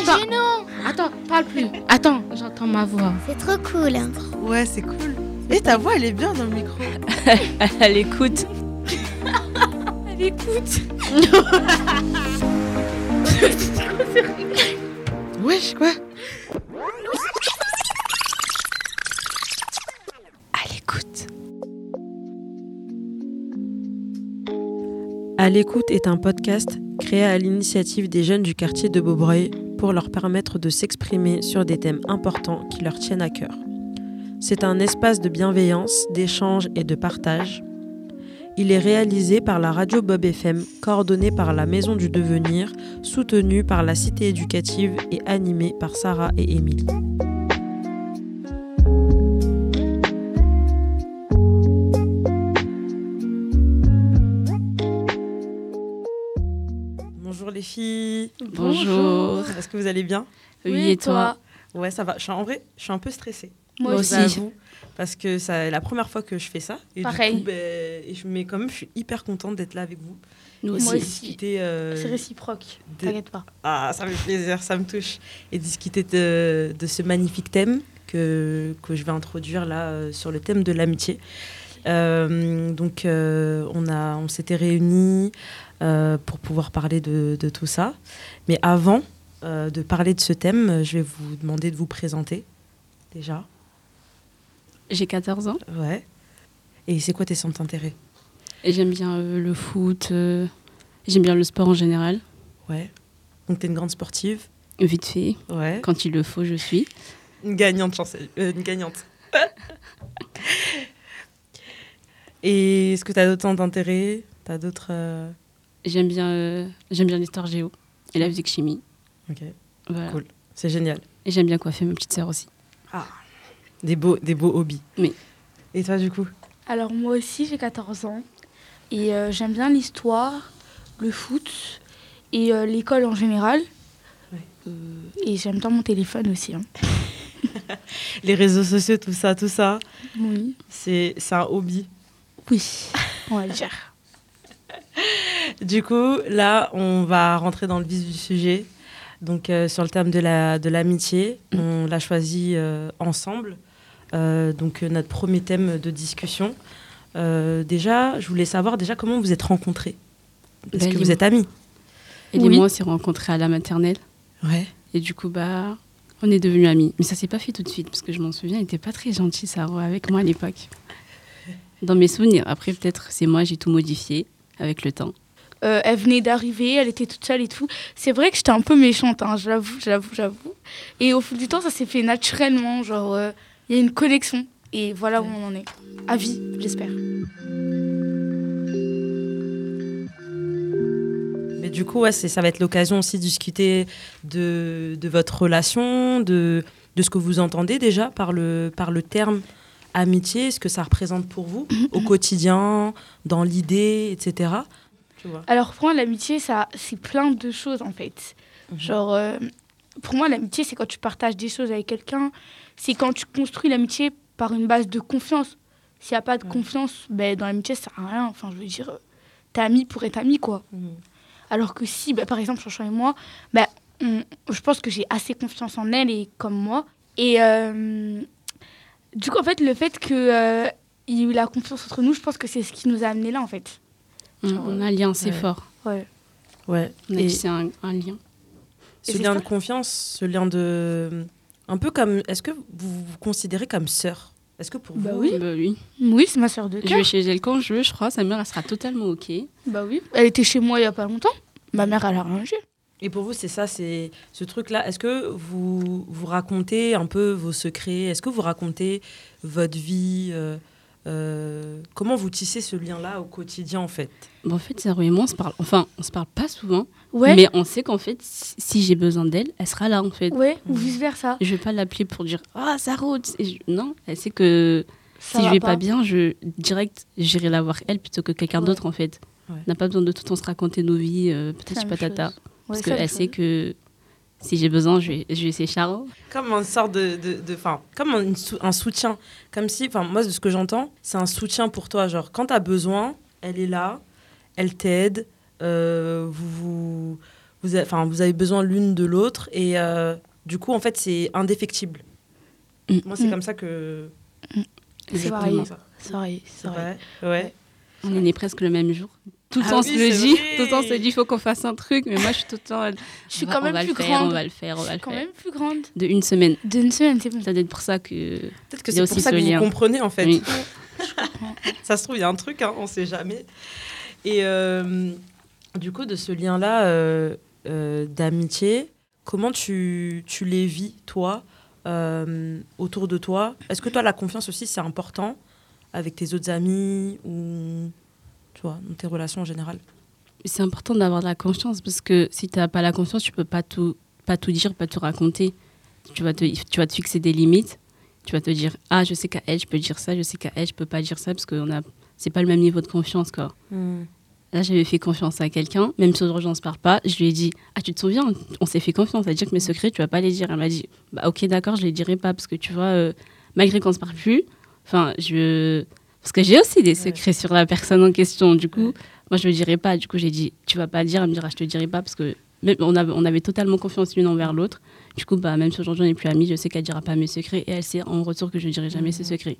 Gênant. Attends, parle plus. Attends, j'entends ma voix. C'est trop cool. Ouais, c'est cool. Et ta voix, elle est bien dans le micro. Elle écoute. Elle écoute. Wesh, quoi? À l'écoute. À l'écoute est un podcast créé à l'initiative des jeunes du quartier de Beaubreuil pour leur permettre de s'exprimer sur des thèmes importants qui leur tiennent à cœur. C'est un espace de bienveillance, d'échange et de partage. Il est réalisé par la radio Bob FM, coordonné par la Maison du Devenir, soutenu par la Cité éducative et animé par Sarah et Émilie. Bonjour les filles. Bonjour. Est-ce que vous allez bien? Oui, et toi? Ouais, ça va. Je suis, en vrai, je suis un peu stressée. Moi Moi aussi. aussi. Parce que c'est la première fois que je fais ça. Et Pareil. Du coup, ben, mais quand même, je suis hyper contente d'être là avec vous. Nous Moi aussi. aussi. discuter, euh, C'est réciproque. de- T'inquiète pas. Ah, ça me fait plaisir, ça me touche. Et discuter de, de ce magnifique thème que, que je vais introduire là euh, sur le thème de l'amitié. Euh, donc, euh, on, a- on s'était réunis pour pouvoir parler de, de tout ça. Mais avant euh, de parler de ce thème, je vais vous demander de vous présenter déjà. J'ai 14 ans Ouais. Et c'est quoi tes centres d'intérêt? J'aime bien euh, le foot. euh, j'aime bien le sport en général. Ouais. Donc, tu es une grande sportive? Vite fait. Ouais. Quand il le faut, je suis. Une gagnante, chancel- euh, une gagnante. Et est-ce que tu as d'autres centres d'intérêt? Tu as d'autres. euh, J'aime bien, euh, j'aime bien l'histoire géo et la physique chimie. Ok, Voilà. Cool. c'est génial. Et j'aime bien coiffer ma petite sœur aussi. Des beaux, des beaux hobbies. Oui. Et toi, du coup? Alors moi aussi j'ai 14 ans et euh, j'aime bien l'histoire, le foot et euh, l'école en général. Ouais. Et j'aime bien mon téléphone aussi. hein. Les réseaux sociaux, tout ça, tout ça, Oui. c'est c'est un hobby. Oui, on va le dire. Du coup, là, on va rentrer dans le vif du sujet. Donc, euh, sur le thème de la de l'amitié, on l'a choisi euh, ensemble. Euh, donc, euh, notre premier thème de discussion. Euh, déjà, je voulais savoir déjà comment vous êtes rencontrés. Est-ce Bah, que vous êtes amis Et Oui. les moi, on s'est rencontrés à la maternelle. Ouais. Et du coup, bah, on est devenus amis. Mais ça s'est pas fait tout de suite, parce que je m'en souviens, il était pas très gentil, Saro, avec moi à l'époque. Dans mes souvenirs. Après, peut-être, c'est moi, j'ai tout modifié avec le temps. Euh, elle venait d'arriver, elle était toute seule et tout. C'est vrai que j'étais un peu méchante, hein, j'avoue, j'avoue, j'avoue. Et au fil du temps, ça s'est fait naturellement, genre, euh, il y a une connexion. Et voilà où on en est. À vie, j'espère. Mais du coup, ça va être l'occasion aussi de discuter de, votre relation, de, ce que vous entendez déjà par le terme amitié, ce que ça représente pour vous au quotidien, dans l'idée, etc. Tu vois Alors pour moi, l'amitié, ça, c'est plein de choses en fait. Mhm. Genre, euh, pour moi, l'amitié, c'est quand tu partages des choses avec quelqu'un. C'est quand tu construis l'amitié par une base de confiance. S'il n'y a pas de confiance, ben, dans l'amitié, ça sert à rien. Enfin, je veux dire, euh, t'es ami pour être ami, quoi. Mhm. Alors que si, ben, par exemple, Chanchon et moi, ben, on- je pense que j'ai assez confiance en elle et comme moi. Et euh, du coup, en fait, le fait qu'il y ait eu la confiance entre nous, je pense que c'est ce qui nous a amenés là, en fait. On, Genre, on a un lien ouais. fort. Ouais. Ouais. Et tissé un, un lien. ce c'est lien ça. de confiance, ce lien de. Un peu comme. Est-ce que vous vous considérez comme sœur? Est-ce que pour Bah vous. oui. Bah oui. Oui, c'est ma soeur de Je cœur. vais chez elle quand je veux, je crois. Sa mère, elle sera totalement OK. Bah oui. Elle était chez moi il y a pas longtemps. Ma mère, elle a rangé. Et pour vous, c'est ça, c'est ce truc-là. Est-ce que vous vous racontez un peu vos secrets? Est-ce que vous racontez votre vie euh, euh, Comment vous tissez ce lien-là au quotidien, en fait? Bon, en fait, Zaro et moi, on se parle. Enfin, on se parle pas souvent. Ouais. Mais on sait qu'en fait, si j'ai besoin d'elle, elle sera là, en fait. Ouais, ou Mhm. vice versa. Je vais pas l'appeler pour dire Ah, Zaro sais, je- Non, elle sait que Ça si je va vais pas. bien, je direct, j'irai la voir elle plutôt que quelqu'un Ouais. d'autre, en fait. Ouais. On n'a pas besoin de tout le temps se raconter nos vies, euh, peut-être patata. chose. Parce qu'elle sait que si j'ai besoin, je vais, je vais essayer Charo. Comme une sorte de, de, de- 'fin, comme un, sou- un soutien, comme si, enfin moi de ce que j'entends, c'est un soutien pour toi. Genre quand tu as besoin, elle est là, elle t'aide, euh, vous, vous vous, avez, enfin, vous avez besoin l'une de l'autre et euh, du coup, en fait, c'est indéfectible. Mm. Moi, c'est Mm. comme ça que. Vrai, c'est C'est vrai. vrai? Ouais. On est presque le même jour. Tout le Ah temps, oui, se le dit. Tout le temps, se dit, il faut qu'on fasse un truc. Mais moi, je suis tout le temps. Je suis quand même plus faire, grande. On va le faire, on va Je le suis quand faire. même plus grande. De une semaine. D'une semaine, c'est bon. Ça doit être pour ça que. Peut-être que c'est pour aussi ça ce que lien. vous comprenez, en fait. Oui. ça se trouve, il y a un truc, hein, on sait jamais. Et euh, du coup, de ce lien-là euh, euh, d'amitié, comment tu, tu les vis, toi, euh, autour de toi? Est-ce que toi, la confiance aussi, c'est important avec tes autres amis ou, tu vois, dans tes relations en général C'est important d'avoir de la confiance parce que si tu n'as pas la confiance, tu peux pas tout, pas tout dire, pas tout raconter. Tu vas, te, tu vas te fixer des limites. Tu vas te dire, ah, je sais qu'à elle, je peux dire ça, je sais qu'à elle, je peux pas dire ça parce que ce c'est pas le même niveau de confiance. Quoi. Là, j'avais fait confiance à quelqu'un, même si aujourd'hui on se parle pas. Je lui ai dit, ah, tu te souviens, on s'est fait confiance, c'est-à-dire que mes secrets, tu vas pas les dire. Elle m'a dit, bah, ok, d'accord, je les dirai pas parce que tu vois, euh, malgré qu'on se parle plus, enfin, je. Parce que j'ai aussi des secrets sur la personne en question. Du coup, moi, je le dirai pas. Du coup, j'ai dit, tu vas pas dire. Elle me dira, je te dirai pas parce que même, on, avait, on avait totalement confiance l'une envers l'autre. Du coup, bah, même si aujourd'hui on n'est plus amis, je sais qu'elle dira pas mes secrets et elle sait en retour que je dirai jamais ses secrets.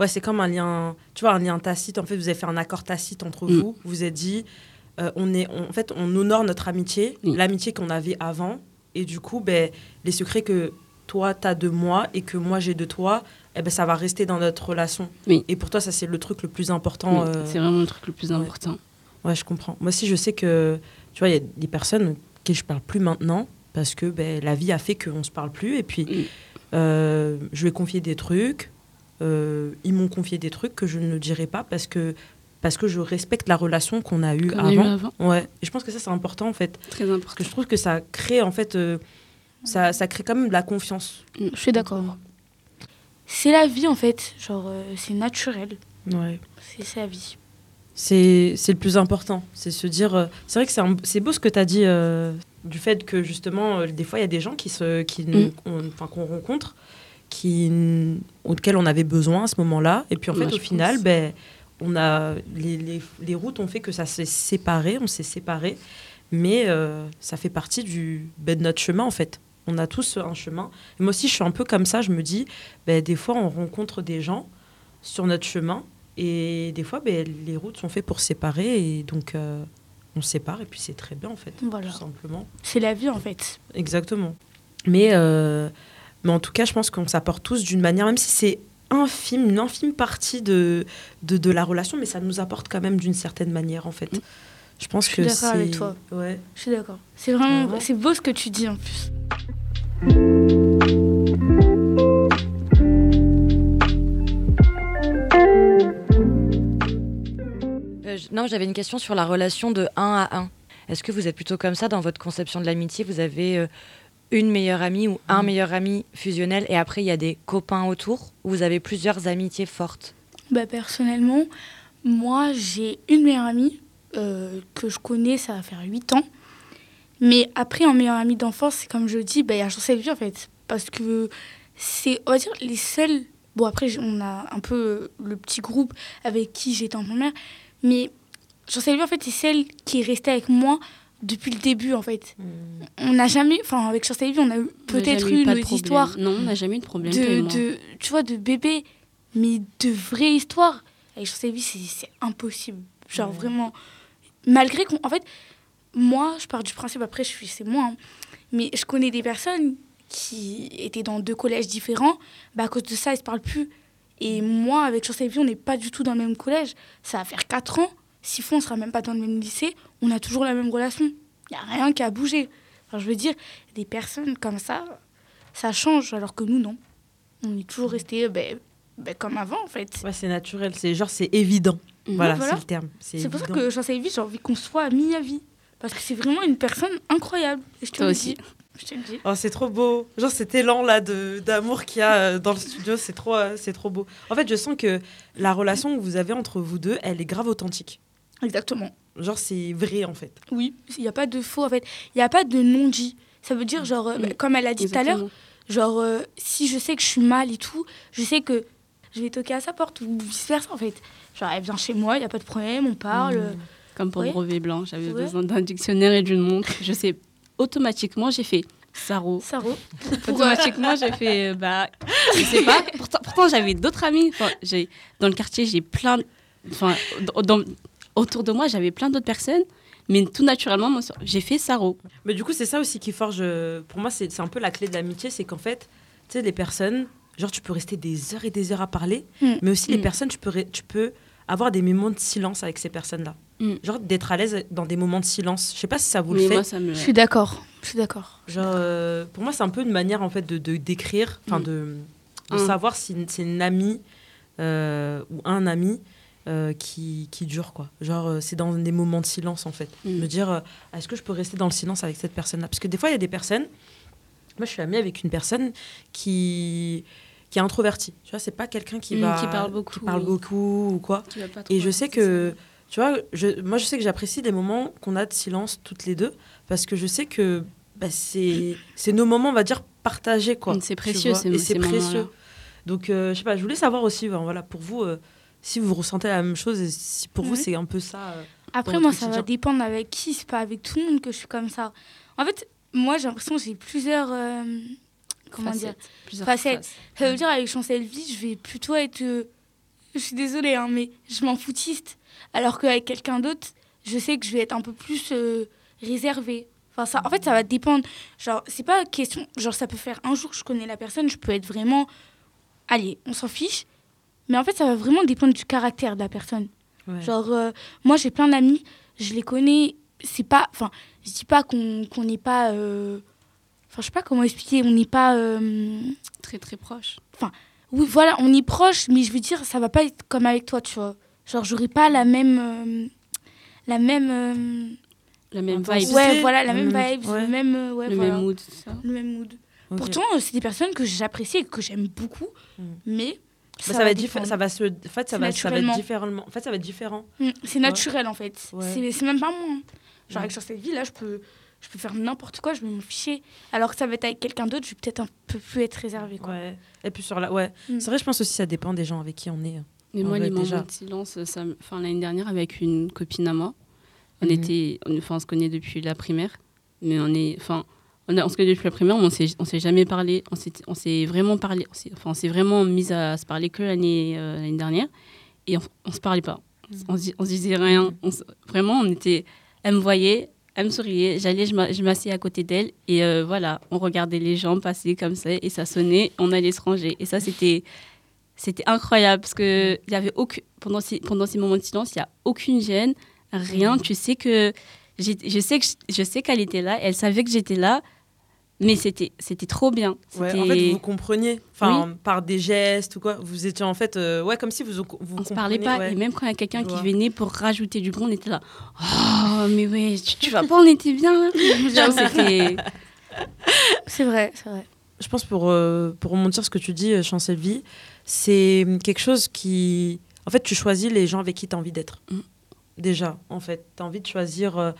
Ouais, c'est comme un lien, tu vois, un lien tacite. En fait, vous avez fait un accord tacite entre Mm. vous. Vous êtes dit, euh, on est, on- en fait, on honore notre amitié, l'amitié qu'on avait avant. Et du coup, ben, les secrets que toi, tu as de moi et que moi, j'ai de toi, eh ben, ça va rester dans notre relation. Oui. Et pour toi, ça, c'est le truc le plus important. Oui, euh, C'est vraiment le truc le plus ouais. important. Ouais, je comprends. Moi aussi, je sais que, tu vois, il y a des personnes que je parle plus maintenant parce que ben, la vie a fait qu'on se parle plus. Et puis, Mm. euh, je lui ai confié des trucs. euh, ils m'ont confié des trucs que je ne dirai pas parce que, parce que je respecte la relation qu'on a eue Qu'on a eu avant. avant. Ouais. Et je pense que ça, c'est important, en fait. Très Parce important. que je trouve que ça crée, en fait, euh, ça, ça crée quand même de la confiance. Je suis d'accord. C'est la vie en fait. Genre, euh, c'est naturel. Ouais. C'est sa vie. C'est le plus important. C'est se dire. euh, c'est vrai que c'est beau ce que tu as dit euh, du fait que justement, des fois, il y a des gens qui se, qui, Mm. qu'on rencontre, qui, auxquels on avait besoin à ce moment-là. Et puis en Ouais, fait, au final, pense. ben, on a, les, les, les routes ont fait que ça s'est séparé, on s'est séparé. Mais ça fait partie du, ben, de notre chemin en fait. On a tous un chemin. Et moi aussi, je suis un peu comme ça. Je me dis, ben, des fois, on rencontre des gens sur notre chemin. Et des fois, ben, les routes sont faites pour séparer. Et donc, euh, on sépare. Et puis, c'est très bien, en fait. Voilà. Tout simplement. C'est la vie en fait. Exactement. Mais, euh, mais en tout cas, je pense qu'on s'apporte tous d'une manière, même si c'est infime, une infime partie de, de, de la relation, mais ça nous apporte quand même d'une certaine manière, en fait. Mm. Je pense Je suis que d'accord c'est... avec toi. Ouais. Je suis d'accord. C'est vraiment, Ouais. c'est beau ce que tu dis en plus. Euh, non, j'avais une question sur la relation de 1 à 1. Est-ce que vous êtes plutôt comme ça dans votre conception de l'amitié? Vous avez euh, une meilleure amie ou un meilleur ami fusionnel et après il y a des copains autour? Ou vous avez plusieurs amitiés fortes? Bah, personnellement, moi j'ai une meilleure amie euh, que je connais, ça va faire 8 ans. Mais après, un meilleur ami d'enfance, c'est comme je dis, bah, il y a Chancel Vie en fait. Parce que c'est, on va dire, les seuls. Bon, après, on a un peu euh, le petit groupe avec qui j'étais en première. Mais Chancel Vie en fait, c'est celle qui est restée avec moi depuis le début en fait. On n'a jamais. Enfin, avec Chancel Vie, on a peut-être eu nos histoires Non, on n'a jamais eu de problème. de, de, tu vois, de bébé, mais de vraies histoires. Avec Chancel Vie, c'est impossible. Genre Ouais. vraiment. Malgré qu'on. En fait, moi, je pars du principe, après, je suis, c'est moi, hein, mais je connais des personnes qui étaient dans deux collèges différents, bah, à cause de ça, ils se parlent plus. Et moi, avec Chancel Vie, on n'est pas du tout dans le même collège. Ça va faire 4 ans. Six fois, on sera même pas dans le même lycée. On a toujours la même relation. Il n'y a rien qui a bougé. Enfin, je veux dire, des personnes comme ça, ça change, alors que nous, non. On est toujours resté ben, ben, comme avant, en fait. Ouais, c'est naturel. C'est genre, c'est évident. Mhm. Voilà, voilà. c'est le terme. C'est pour ça que Chancel Vie, j'ai envie qu'on soit amis à vie. Parce que c'est vraiment une personne incroyable. Et je te Toi le aussi. dis. Je te le dis. Oh, c'est trop beau. Genre cet élan là de d'amour qu'il y a euh, dans le studio, c'est trop euh, c'est trop beau. En fait, je sens que la relation que vous avez entre vous deux, elle est grave authentique. Exactement. Genre c'est vrai en fait. Oui, il n'y a pas de faux, en fait. Il n'y a pas de non-dit. Ça veut dire, genre, euh, comme elle a dit tout à l'heure, genre, euh, si je sais que je suis mal et tout, je sais que je vais toquer à sa porte ou vice-versa, en fait. Genre, elle vient chez moi, il n'y a pas de problème, on parle. Mm. Comme pour Oui. brevet blanc, j'avais besoin d'un dictionnaire et d'une montre. Je sais automatiquement, j'ai fait Saro. Saro. Automatiquement, j'ai fait, euh, bah, je sais pas. Pourtant, pourtant j'avais d'autres amis. Enfin, j'ai, dans le quartier, j'ai plein. Enfin, dans- autour de moi, j'avais plein d'autres personnes. Mais tout naturellement, moi, j'ai fait Saro. Mais du coup, c'est ça aussi qui forge. euh, Pour moi, c'est un peu la clé de l'amitié, c'est qu'en fait, tu sais, les personnes, genre, tu peux rester des heures et des heures à parler, Mm. mais aussi les Mm. personnes, tu peux, ré- tu peux avoir des moments de silence avec ces personnes-là. Mm. Genre, d'être à l'aise dans des moments de silence. Je sais pas si ça vous le fait. moi, ça me. Je suis d'accord. Je suis d'accord. Genre, euh, pour moi, c'est un peu une manière, en fait, de de- d'écrire, enfin, Mm. de, de Mm. savoir si c'est une amie euh, ou un ami. euh, qui, qui dure quoi genre euh, c'est dans des moments de silence en fait me dire euh, est-ce que je peux rester dans le silence avec cette personne là parce que des fois il y a des personnes moi je suis amie avec une personne qui qui est introvertie tu vois c'est pas quelqu'un qui Mm, va qui parle beaucoup. qui parle beaucoup ou quoi et je sais que tu vois je, moi je sais que j'apprécie les moments qu'on a de silence toutes les deux parce que je sais que bah, c'est c'est nos moments on va dire partagés quoi Mm, c'est précieux, c'est ces précieux donc euh, je sais pas je voulais savoir aussi ben, voilà pour vous euh, si vous ressentez la même chose et si pour vous Ouais. c'est un peu ça euh, Après, moi, ça va dépendre avec qui. C'est pas avec tout le monde que je suis comme ça. En fait, moi, j'ai l'impression que j'ai plusieurs. Comment dire Facettes, plusieurs Facettes. faces. Ça veut dire, avec Chancel Vie, je vais plutôt être. euh, je suis désolée, hein, mais je m'en foutiste. Alors qu'avec quelqu'un d'autre, je sais que je vais être un peu plus euh, réservée. Enfin, ça, en fait, ça va dépendre. Genre, c'est pas question. Genre, ça peut faire un jour que je connais la personne, je peux être vraiment. Allez, on s'en fiche. Mais en fait, ça va vraiment dépendre du caractère de la personne. ouais. Genre, euh, moi, j'ai plein d'amis, je les connais. C'est pas. Enfin, je dis pas qu'on qu'on n'est pas. euh, Enfin, je sais pas comment expliquer. On n'est pas. euh, Très, très proche. Oui, voilà, on est proche, mais je veux dire, ça va pas être comme avec toi, tu vois. Genre, j'aurai pas la même. euh, La même. euh, La même vibe. Ouais, voilà, la même Mm, vibe, ouais. le même. ouais, le voilà, même mood, ça. Le même mood. Pourtant, c'est des personnes que j'apprécie et que j'aime beaucoup, Mm. mais. Bah, ça, va ça va se en fait ça va, ça va être différemment en fait ça va être différent Mm, C'est naturel en fait. Ouais. C'est- C'est même pas moi. hein. Genre Ouais. avec sur cette vie là, je peux, je peux faire n'importe quoi, je vais m'en ficher. Alors que ça va être avec quelqu'un d'autre, je vais peut-être un peu plus être réservée. Quoi. ouais et puis sur la ouais Mm. c'est vrai je pense aussi ça dépend des gens avec qui on est Mais En moi, les moments de silence, ça, enfin, l'année dernière, avec une copine à moi, on Mhm. était, on, enfin, on se connaît depuis la primaire, mais on est, enfin, on, a- on se connaît depuis la primaire, mais on s'est, on s'est jamais parlé, on s'est, on s'est vraiment parlé, on s'est, enfin, on s'est vraiment mis à se parler que l'année, euh, l'année dernière, et on, on se parlait pas, on, se, on se disait rien, on se- vraiment, on était, elle me voyait, elle me souriait, j'allais, je m'a- je m'asseyais à côté d'elle, et euh, voilà, on regardait les gens passer comme ça, et ça sonnait, on allait se ranger, et ça, c'était c'était incroyable parce que il y avait aucun pendant ces, pendant ces moments de silence, il y a aucune gêne, rien. Tu sais que je sais que je sais qu'elle était là, elle savait que j'étais là, mais c'était c'était trop bien. ouais en fait vous compreniez enfin par des gestes ou quoi vous étiez en fait euh, ouais comme si vous vous on se parlait pas et même quand il y a quelqu'un qui vois. venait pour rajouter du bruit, on était là. Oh mais ouais, tu, tu vas pas, on était bien c'était C'est vrai, c'est vrai. je pense pour euh, pour remonter sur ce que tu dis euh, Chancel Vie c'est quelque chose qui en fait tu choisis les gens avec qui tu as envie d'être Mm. déjà en fait tu as envie de choisir euh,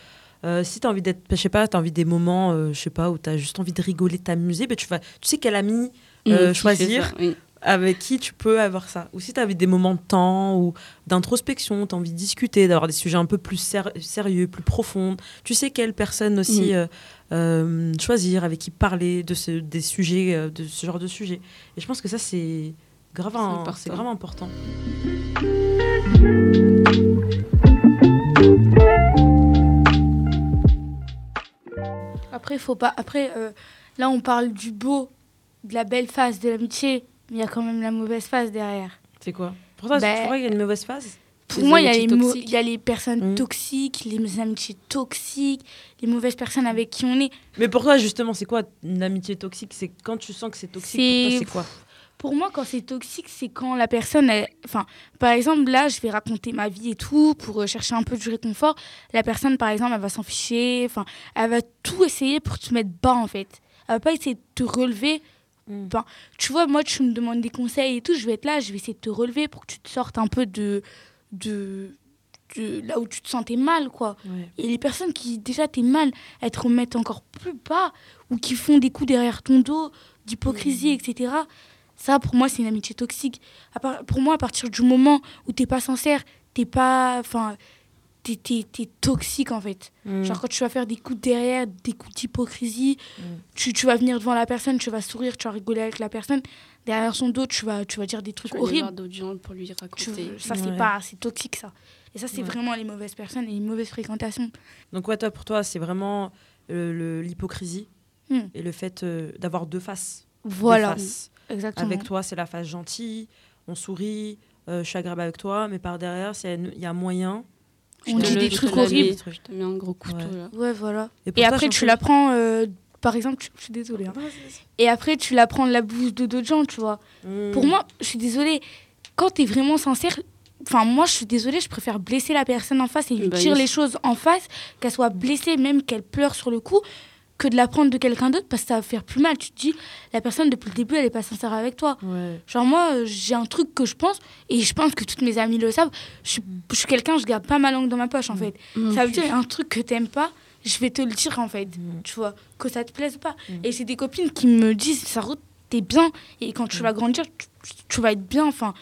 euh, si tu as envie d'être je sais pas tu as envie des moments euh, je sais pas où tu as juste envie de rigoler t'amuser ben tu vas tu sais quel ami Euh, choisir. kiffer ça, oui. avec qui tu peux avoir ça. Ou si tu as envie des moments de temps ou d'introspection, tu as envie de discuter, d'avoir des sujets un peu plus ser- sérieux, plus profonds. Tu sais quelle personne aussi euh, choisir, avec qui parler de ce, des sujets, de ce genre de sujets. Et je pense que ça, c'est grave, un- grave important. Après, faut pas. Après, euh, là, on parle du beau, de la belle phase de l'amitié, mais il y a quand même la mauvaise phase derrière. C'est quoi? Pour toi, Ben, tu crois qu'il y a une mauvaise phase Pour moi, il y, y a les personnes Mm. toxiques, les amitiés toxiques, les mauvaises personnes avec qui on est. Mais pour toi, justement, c'est quoi une amitié toxique? C'est quand tu sens que c'est toxique, c'est quoi? Pour moi, quand c'est toxique, c'est quand la personne, enfin, par exemple, là, je vais raconter ma vie et tout pour euh, chercher un peu du réconfort. La personne, par exemple, elle va s'en ficher, enfin, elle va tout essayer pour te mettre bas, en fait. Elle va pas essayer de te relever. Mm. Enfin, tu vois, moi, tu me demandes des conseils et tout, je vais être là, je vais essayer de te relever pour que tu te sortes un peu de, de, de là où tu te sentais mal, quoi. Ouais. Et les personnes qui, déjà, t'es mal, elles te remettent encore plus bas ou qui font des coups derrière ton dos, d'hypocrisie, etc. Ça, pour moi, c'est une amitié toxique. À part- pour moi, à partir du moment où t'es pas sincère, t'es pas. Enfin, t'es, t'es- t'es toxique en fait. Mm. Genre quand tu vas faire des coups derrière, des coups d'hypocrisie, Mm. tu, tu vas venir devant la personne, tu vas sourire, tu vas rigoler avec la personne. Derrière son dos, tu vas, tu vas dire des trucs Tu vas horribles. d'autres gens pour lui Tu- raconter. ça, Ouais. c'est pas, c'est toxique ça. Et ça, c'est Ouais. vraiment les mauvaises personnes et les mauvaises fréquentations. Donc ouais, toi, pour toi, c'est vraiment euh, le- l'hypocrisie Mm. et le fait euh, d'avoir deux faces. Deux Voilà, faces. Exactement. Avec toi, c'est la face gentille, on sourit, euh, je suis agréable avec toi, mais par derrière, il y a moyen. On dit des trucs horribles. des trucs. Je te mets un gros couteau Ouais. là. Ouais, voilà. Et, pour Et toi, après, tu l'apprends, euh, par exemple, tu- je suis désolée. hein. Et après, tu l'apprends de la bouche de d'autres gens, tu vois. Mm. Pour moi, je suis désolée, quand tu es vraiment sincère, enfin, moi, je suis désolée, je préfère blesser la personne en face et lui Bah dire oui. les choses en face, qu'elle soit blessée, même qu'elle pleure sur le coup, que de l'apprendre de quelqu'un d'autre parce que ça va faire plus mal. Tu te dis, la personne, depuis le début, elle est pas sincère avec toi. Ouais. Genre, moi, euh, j'ai un truc que je pense, et je pense que toutes mes amies le savent. Je suis, je suis quelqu'un, je garde pas ma langue dans ma poche, en fait. Mm. Ça veut dire, un truc que t'aimes pas, je vais te le dire, en fait. Mm. Tu vois, que ça te plaise ou pas. Mm. Et j'ai des copines qui me disent, ça t'es bien, et quand tu Mm. vas grandir, tu, tu vas être bien, enfin.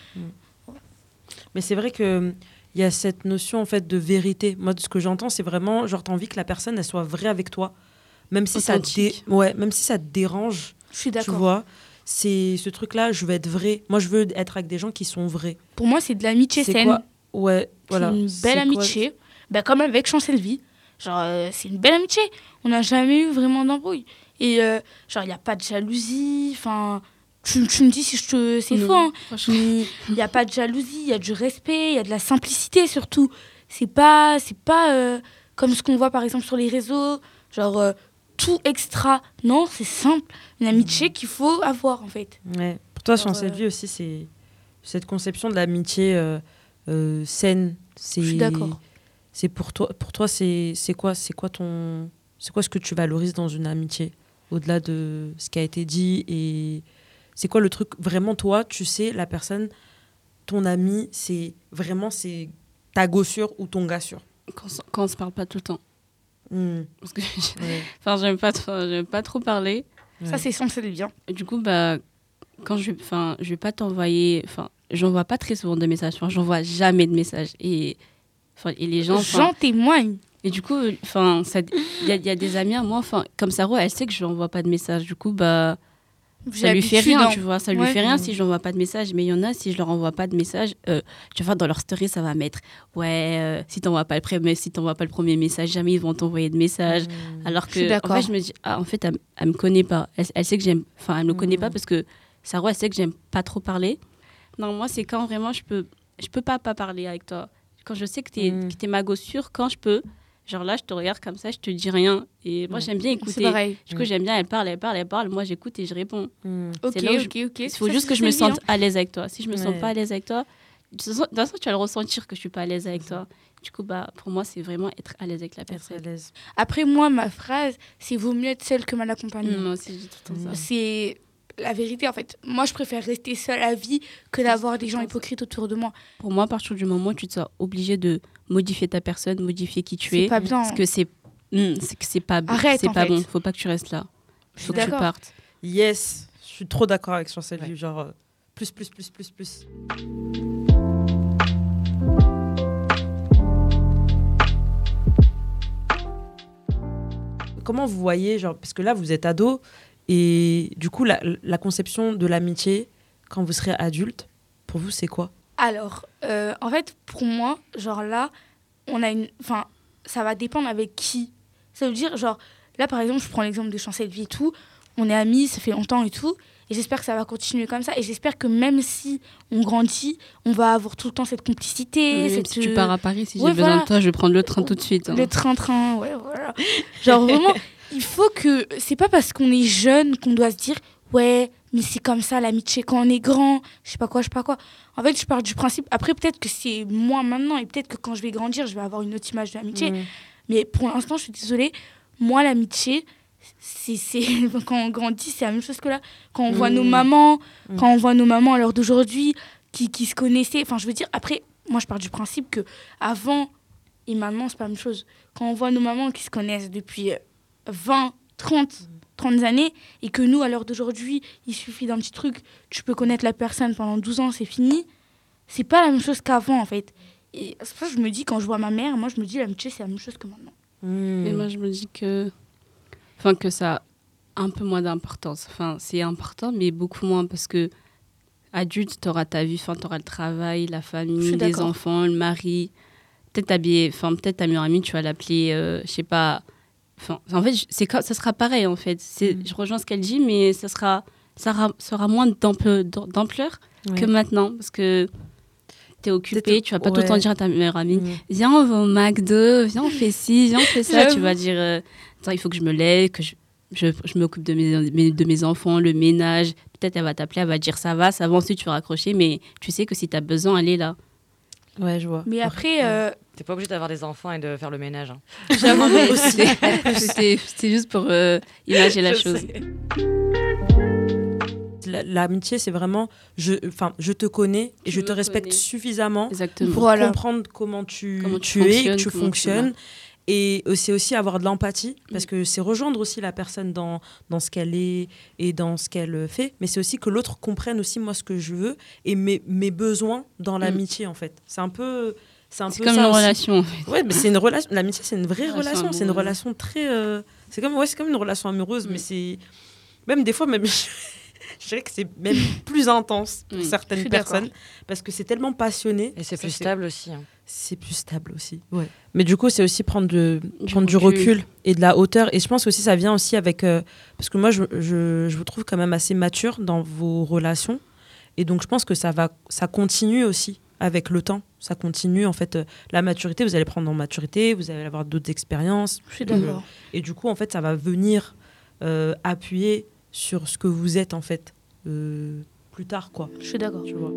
Mais c'est vrai que il y a cette notion en fait de vérité. Moi, de ce que j'entends, c'est vraiment genre t'as envie que la personne elle soit vraie avec toi, même si ça te dé- ouais, même si ça te dérange. Je suis Tu vois, c'est ce truc-là. Je veux être vrai. Moi, je veux être avec des gens qui sont vrais. Pour moi, c'est de l'amitié saine. quoi Ouais, voilà. une belle amitié. Bah, comme avec Chancel Vie. Genre, euh, c'est une belle amitié. On n'a jamais eu vraiment d'embrouille. Et euh, genre, il n'y a pas de jalousie. Enfin, tu, tu me dis si je te... c'est faux. hein. Il n'y a pas de jalousie, il y a du respect, il y a de la simplicité surtout. C'est pas, c'est pas euh, comme ce qu'on voit par exemple sur les réseaux, genre tout extra. Non, c'est simple. Une amitié qu'il faut avoir en fait. Ouais. Pour toi, Genre, Chancel euh, Vie aussi, c'est cette conception de l'amitié euh, euh, saine. C'est. Je suis d'accord. C'est pour toi. Pour toi, c'est c'est quoi C'est quoi ton C'est quoi ce que tu valorises dans une amitié au-delà de ce qui a été dit et c'est quoi le truc vraiment toi Tu sais, la personne, ton ami, c'est vraiment c'est ta gossure ou ton gars sûr. Quand, on quand on se parle pas tout le temps. Hmm. Parce que Ouais. enfin, j'aime pas, trop- pas trop parler. Ça Ouais. c'est Chancel bien. Et du coup, bah, quand je, enfin, je vais pas t'envoyer, enfin, j'envoie pas très souvent de messages. Enfin, j'envoie jamais de messages. Et, enfin, et les gens, J'en témoigne. et du coup, enfin, il y, a- il y a des amis à moi, enfin, comme Saro, elle sait que je n'envoie pas de messages. Du coup, bah, ça lui fait rien, tu vois. Ça lui Ouais. fait rien si je n'envoie pas de messages. Mais il y en a, si je leur envoie pas de messages, euh, tu vois, dans leur story, ça va mettre, ouais, euh, si t'envoies pas le premier, si pas le premier message, jamais ils vont t'envoyer de messages. Hmm. Alors Je que, en fait, je me dis, ah, en fait, elle, elle me connaît pas. Elle, elle sait que j'aime, enfin, elle me connaît pas parce que Saro, elle sait que j'aime pas trop parler. Non, moi, c'est quand vraiment je peux, je peux pas pas parler avec toi. Quand je sais que t'es, Mhm. que t'es ma gossure, quand je peux, genre là, je te regarde comme ça, je te dis rien. Et moi, j'aime bien C'est écouter. pareil. Du coup, Mhm. j'aime bien, elle parle, elle parle, elle parle. Moi, j'écoute et je réponds. Hmm. Ok, C'est je- ok, ok. Il faut Ça, juste c'est que je me sente à l'aise avec toi. Si je me sens pas à l'aise avec toi, de toute façon, tu vas le ressentir que je suis pas à l'aise avec toi. Du coup, bah, pour moi, c'est vraiment être à l'aise avec la Être à personne. l'aise. Après moi, ma phrase, c'est vaut mieux être seule que mal accompagnée. Moi aussi, tout le temps ça. C'est la vérité en fait. Moi, je préfère rester seule à vie que d'avoir des gens hypocrites autour de moi. Pour moi, à partir du moment où tu te sens obligé de modifier ta personne, modifier qui tu C'est es, pas bien. parce que c'est hmm, c'est que c'est pas, Arrête, c'est en pas fait. bon. Faut pas que tu restes là. Faut que tu partes. Yes, je suis trop d'accord avec Chancel Ouais. Vie. Genre euh, plus, plus, plus, plus, plus. Comment vous voyez, genre, parce que là vous êtes ado, et du coup la, la conception de l'amitié quand vous serez adulte, pour vous c'est quoi? Alors, euh, en fait, pour moi, genre là, on a une. Enfin, ça va dépendre avec qui. Ça veut dire, genre, là par exemple, je prends l'exemple de Chancel Vie et tout. On est amis, ça fait longtemps et tout. Et j'espère que ça va continuer comme ça. Et j'espère que même si on grandit, on va avoir tout le temps cette complicité. Cette, si tu pars à Paris, si Ouais, j'ai besoin voilà. de toi, je vais prendre le train tout de suite. hein. Le train-train, ouais, voilà. Genre vraiment, il faut que. C'est pas parce qu'on est jeune qu'on doit se dire, ouais, mais c'est comme ça l'amitié quand on est grand, je sais pas quoi, je sais pas quoi. En fait, je pars du principe. Après, peut-être que c'est moi maintenant et peut-être que quand je vais grandir, je vais avoir une autre image de l'amitié. Mais pour l'instant, je suis désolée. Moi, l'amitié, c'est quand on grandit, c'est la même chose que là. Quand on voit nos Mm. mamans, Mm. quand on voit nos mamans à l'heure d'aujourd'hui, qui, qui se connaissaient. Enfin, je veux dire, après, moi, je pars du principe que avant et maintenant, c'est pas la même chose. Quand on voit nos mamans qui se connaissent depuis euh, 20, 30, 30 années, et que nous, à l'heure d'aujourd'hui, il suffit d'un petit truc, tu peux connaître la personne pendant 12 ans, c'est fini. C'est pas la même chose qu'avant, en fait. Et c'est pour ça que je me dis, quand je vois ma mère, moi, je me dis, l'amitié, c'est la même chose que maintenant. Hmm. Et moi, je me dis que, enfin, que ça a un peu moins d'importance. Enfin, c'est important, mais beaucoup moins parce que adulte, tu auras ta vie, enfin, tu auras le travail, la famille, les enfants, le mari. Peut-être ta meilleure amie, tu vas l'appeler, euh, je sais pas. Enfin, en fait, c'est ça sera pareil, en fait. Mm. Je rejoins ce qu'elle dit, mais ça sera, ça sera, moins d'ample- d'ampleur Ouais. que maintenant parce que tu es occupé, tu vas pas tout le temps dire à ta meilleure amie Hmm. Viens, on va au McDo, viens, on fait ci, viens, on fait ça. tu vas dire euh, Attends, il faut que je me lève, que je, je, je m'occupe de mes, de mes enfants, le ménage. Peut-être elle va t'appeler, elle va dire Ça va, ça va, ensuite tu vas raccrocher, mais tu sais que si tu as besoin, elle est là. Ouais, je vois. Mais après, euh, T'es pas obligé d'avoir des enfants et de faire le ménage. hein. J'avoue, mais c'est- c'était juste pour euh, imaginer la Je chose. L'amitié, c'est vraiment, je, enfin, je te connais et Tu je te respecte connais. suffisamment Exactement. pour Voilà. comprendre comment tu, Comment tu, tu es, que tu fonctionnes. Et c'est aussi avoir de l'empathie, parce que c'est rejoindre aussi la personne dans, dans ce qu'elle est et dans ce qu'elle fait. Mais c'est aussi que l'autre comprenne aussi moi ce que je veux et mes, mes besoins dans l'amitié, en fait. C'est un peu. C'est comme ça une aussi. relation. en fait. Ouais, mais c'est une relation. L'amitié, c'est une vraie Relation. C'est une relation très. euh, C'est comme, ouais, c'est comme une relation amoureuse, Mm. mais c'est même des fois même. Je dirais que c'est même plus intense pour Mm. Certaines personnes parce que c'est tellement passionné. Et c'est plus stable aussi. hein. C'est plus stable aussi. Ouais. Mais du coup, c'est aussi prendre, de, Du prendre du recul. recul et de la hauteur. Et je pense aussi ça vient aussi avec euh, parce que moi, je, je, je vous trouve quand même assez mature dans vos relations. Et donc, je pense que ça va, ça continue aussi avec le temps. Ça continue en fait euh, la maturité. Vous allez prendre en maturité, vous allez avoir d'autres expériences. je suis d'accord. Et du coup, en fait, ça va venir euh, appuyer sur ce que vous êtes, en fait, euh, plus tard, quoi. Je suis d'accord. Tu vois.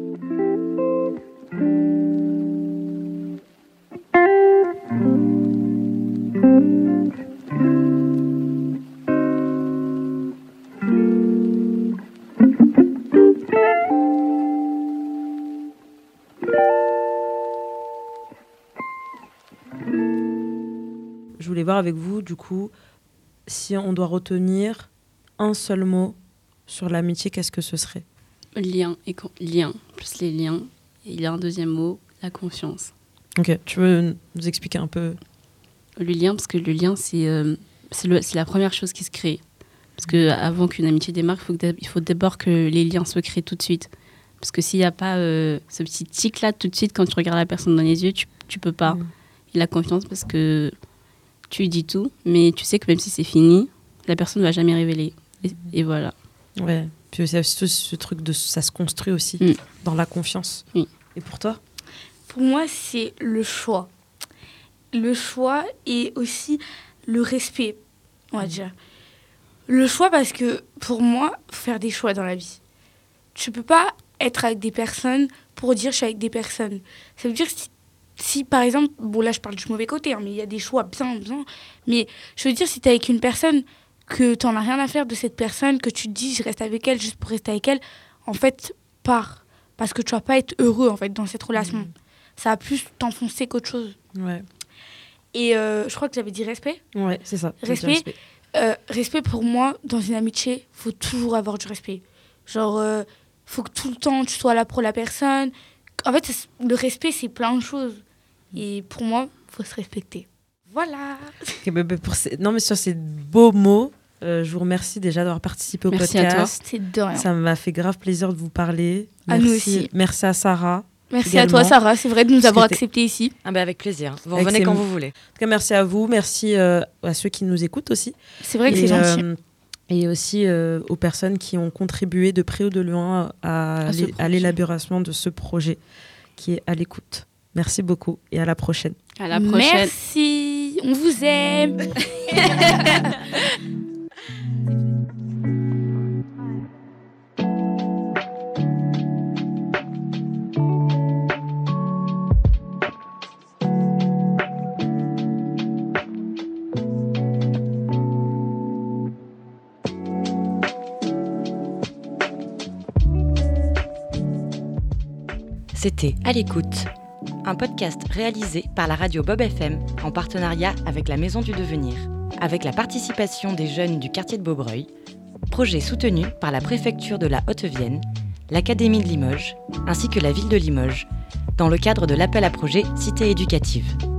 Je voulais voir avec vous, du coup, si on doit retenir un seul mot sur l'amitié, qu'est-ce que ce serait? Lien, et lien, plus les liens. Et il y a un deuxième mot, la confiance. Ok, tu veux nous expliquer un peu Le lien, parce que le lien, c'est euh, c'est c'est la première chose qui se crée. Parce que avant qu'une amitié démarre, il faut, que d'ab- il faut d'abord que les liens se créent tout de suite. Parce que s'il n'y a pas euh, ce petit tic-là tout de suite, quand tu regardes la personne dans les yeux, tu, tu peux pas. Mm. Il a confiance parce que tu dis tout, mais tu sais que même si c'est fini, la personne ne va jamais révéler. Et, et voilà. Ouais. Puis aussi, ce, ce truc de ça se construit aussi Mm. dans la confiance. Oui. Et pour toi? Pour moi, c'est le choix. Le choix et aussi le respect, on va dire. Le choix parce que pour moi, faut faire des choix dans la vie. Tu peux pas être avec des personnes pour dire je suis avec des personnes. Ça veut dire si, si, par exemple, bon là je parle du mauvais côté, hein, mais il y a des choix bien, bien. Mais je veux dire si tu es avec une personne que tu n'en as rien à faire de cette personne, que tu te dis je reste avec elle juste pour rester avec elle, en fait, pars. Parce que tu vas pas être heureux en fait dans cette relation. Ça va plus t'enfoncer qu'autre chose. Ouais. Et euh, je crois que j'avais dit respect. Ouais, c'est ça. Respect. Euh, respect pour moi, dans une amitié, faut toujours avoir du respect. Genre, euh, faut que tout le temps tu sois là pour la personne. En fait, le respect, c'est plein de choses. Et pour moi, faut se respecter. Voilà. Bah, bah, pour ces- Non, mais sur ces beaux mots, euh, je vous remercie déjà d'avoir participé au Merci à toi. podcast. C'est de rien. Ça m'a fait grave plaisir de vous parler. À Merci. nous aussi. Merci à Sarah. Merci à toi. Sarah. C'est vrai de nous avoir acceptés ici. Ah bah avec plaisir. Vous Avec revenez quand vous voulez. En tout cas, merci à vous. Merci euh, à ceux qui nous écoutent aussi. C'est vrai que c'est gentil. euh, et aussi euh, aux personnes qui ont contribué de près ou de loin à, À l'élaboration de ce projet qui est à l'écoute. Merci beaucoup et à la prochaine. À la prochaine. Merci. On vous aime. C'était À l'écoute, un podcast réalisé par la radio Bob FM en partenariat avec la Maison du Devenir, avec la participation des jeunes du quartier de Beaubreuil, projet soutenu par la préfecture de la Haute-Vienne, l'Académie de Limoges, ainsi que la ville de Limoges, dans le cadre de l'appel à projet Cité éducative.